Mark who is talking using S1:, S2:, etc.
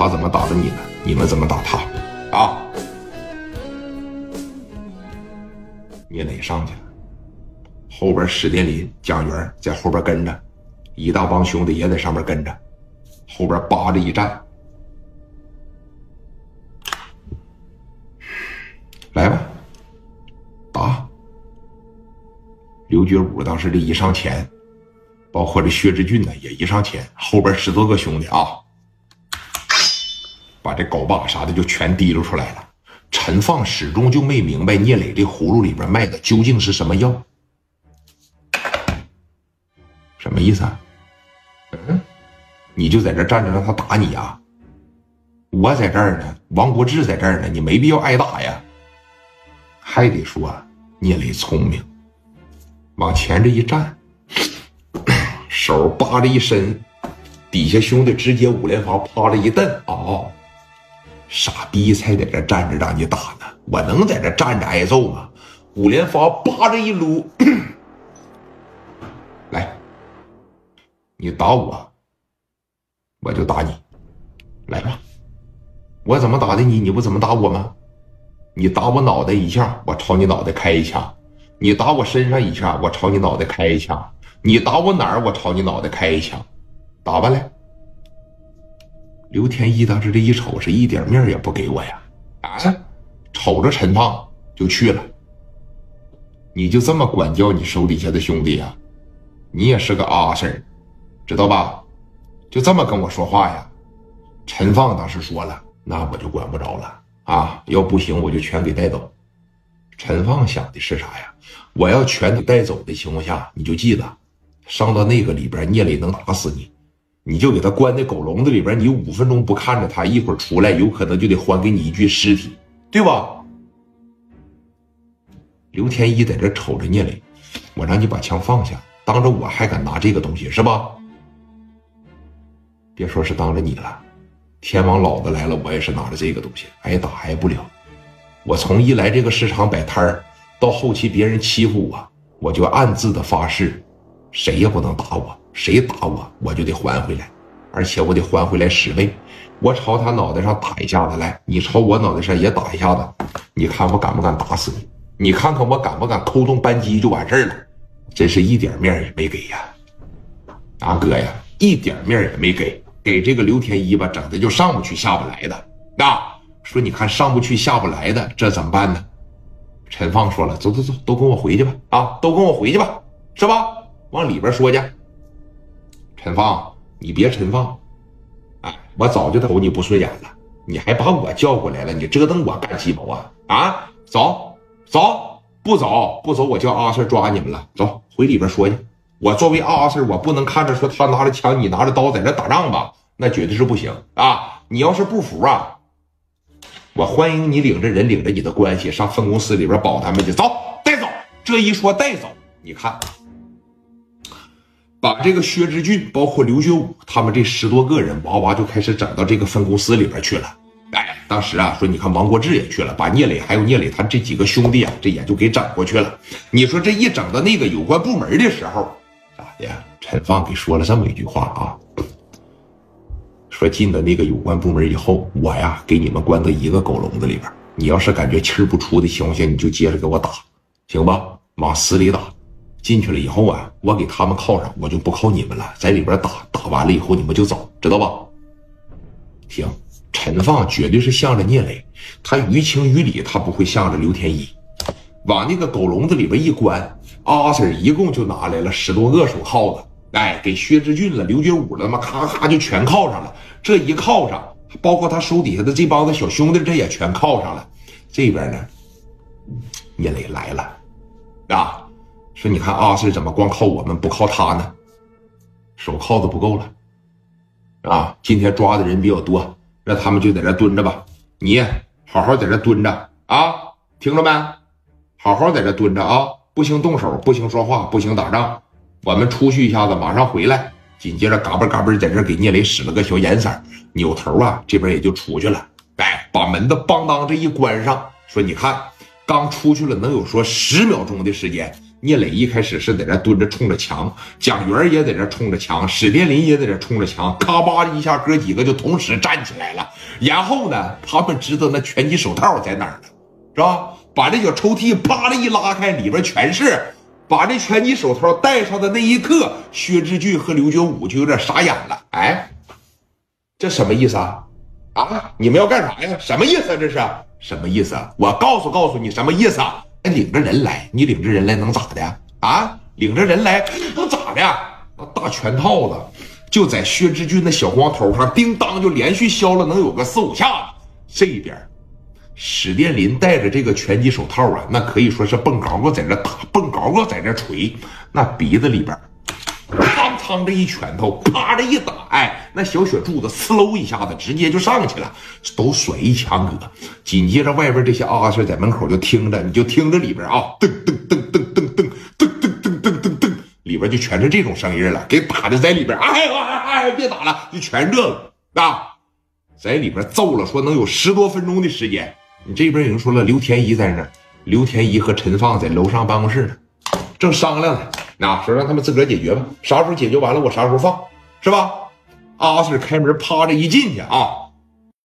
S1: 他怎么打的你们，你们怎么打他？啊？聂磊上去。了，后边史殿林、蒋元在后边跟着，一大帮兄弟也在上面跟着，后边扒着一站。来吧，打！刘觉武当时这一上前，包括这薛之俊呢也一上前，后边十多个兄弟啊，把这镐把啥的就全提溜出来了。陈放始终就没明白聂磊这葫芦里边卖的究竟是什么药，什么意思啊？嗯，你就在这站着让他打你啊？我在这儿呢，王国志在这儿呢，你没必要挨打呀。还得说聂磊聪明，往前这一站，手扒着一伸，底下兄弟直接五连发趴着一蹬啊！傻逼才在这站着让你打呢，我能在这站着挨揍吗？五连发叭着一撸，来，你打我，我就打你，来吧，我怎么打的你？你不怎么打我吗？你打我脑袋一下，我朝你脑袋开一枪；你打我身上一下，我朝你脑袋开一枪；你打我哪儿，我朝你脑袋开一枪。打吧来！刘天一当时这一瞅，是一点面也不给我呀！啊，瞅着陈放就去了。你就这么管教你手底下的兄弟呀？你也是个阿 Sir，知道吧？就这么跟我说话呀？陈放当时说了，那我就管不着了。啊，要不行我就全给带走。陈放想的是啥呀？我要全给带走的情况下，你就记得，上到那个里边，聂磊能打死你，你就给他关在狗笼子里边，你五分钟不看着他，一会儿出来，有可能就得还给你一具尸体，对吧？刘天一在这瞅着聂磊，我让你把枪放下，当着我还敢拿这个东西是吧？别说是当着你了。天王老子来了，我也是拿着这个东西，挨打挨不了。我从一来这个市场摆摊儿，到后期别人欺负我，我就暗自的发誓，谁也不能打我，谁打我我就得还回来，而且我得还回来十倍。我朝他脑袋上打一下子来，你朝我脑袋上也打一下子，你看我敢不敢打死你？你看看我敢不敢扣动扳机就完事儿了？真是一点面也没给呀，大哥呀，一点面也没给。给这个刘天一吧，整的就上不去下不来的。那说你看上不去下不来的，这怎么办呢？陈放说了，走走走，都跟我回去吧！啊，都跟我回去吧，是吧？往里边说去。陈放，你别陈放，哎，我早就瞅你不顺眼了，你还把我叫过来了，你折腾我干鸡毛啊？啊，走走，不走不走，我叫阿 Sir 抓你们了。走，回里边说去。我作为阿 Sir，我不能看着说他拿着枪，你拿着刀在那打仗吧？那绝对是不行啊！你要是不服啊，我欢迎你领着人，领着你的关系上分公司里边保他们去。走，带走。这一说带走，你看，把这个薛之俊，包括刘学武他们这十多个人，哇哇就开始整到这个分公司里边去了。哎，当时啊，说你看王国志也去了，把聂磊还有聂磊他这几个兄弟啊，这也就给整过去了。你说这一整到那个有关部门的时候。咋的陈放给说了这么一句话啊，说进了那个有关部门以后，我呀给你们关到一个狗笼子里边，你要是感觉气儿不出的情况下，你就接着给我打，行吧？往死里打。进去了以后啊，我给他们铐上，我就不铐你们了，在里边打，打完了以后你们就走，知道吧？行，陈放绝对是向着聂磊，他于情于理，他不会向着刘天一。往那个狗笼子里边一关，阿 Sir 一共就拿来了十多个手铐子，哎，给薛之俊了、刘觉武了，他妈咔咔就全铐上了。这一铐上，包括他手底下的这帮子小兄弟，这也全铐上了。这边呢，聂磊来了，啊，说你看阿四怎么光靠我们不靠他呢？手铐子不够了，啊，今天抓的人比较多，让他们就在这蹲着吧。你好好在这蹲着啊，听着没？好好在这蹲着啊！不行动手，不行说话，不行打仗。我们出去一下子，马上回来。紧接着，嘎嘣嘎嘣，在这给聂磊使了个小眼色，扭头啊，这边也就出去了。哎，把门子邦当这一关上，说：“你看，刚出去了，能有说十秒钟的时间，聂磊一开始是在这蹲着冲着墙，蒋元也在这冲着墙，史殿林也在这冲着墙，咔吧一下，哥几个就同时站起来了。然后呢，他们知道那拳击手套在哪儿了，是吧？把这小抽屉啪的一拉开，里边全是。把这拳击手套戴上的那一刻，薛之俊和刘觉武就有点傻眼了。哎，这什么意思啊？啊，你们要干啥呀？什么意思？这是什么意思？我告诉告诉你什么意思？哎，领着人来，你领着人来能咋的啊？领着人来能咋的？那大拳套子就在薛之俊那小光头上，叮当就连续削了能有个四五下子。这边。史殿林戴着这个拳击手套啊，那可以说是蹦高高在这打，蹦高高在这锤，那鼻子里边，当这一拳头，啪这一打，哎，那小雪柱子呲喽一下子直接就上去了，都甩一墙哥。紧接着外边这些阿叔在门口就听着，你就听着里边啊，噔噔噔噔噔噔噔噔噔噔噔噔，里边就全是这种声音了，给打的在里边，哎哎哎，别打了，就全这个啊，在里边揍了，说能有十多分钟的时间。你这边已经说了，刘天一在那儿，刘天一和陈放在楼上办公室呢，正商量呢。那说让他们自个儿解决吧，啥时候解决完了，我啥时候放，是吧？阿 Sir 开门，趴着一进去啊，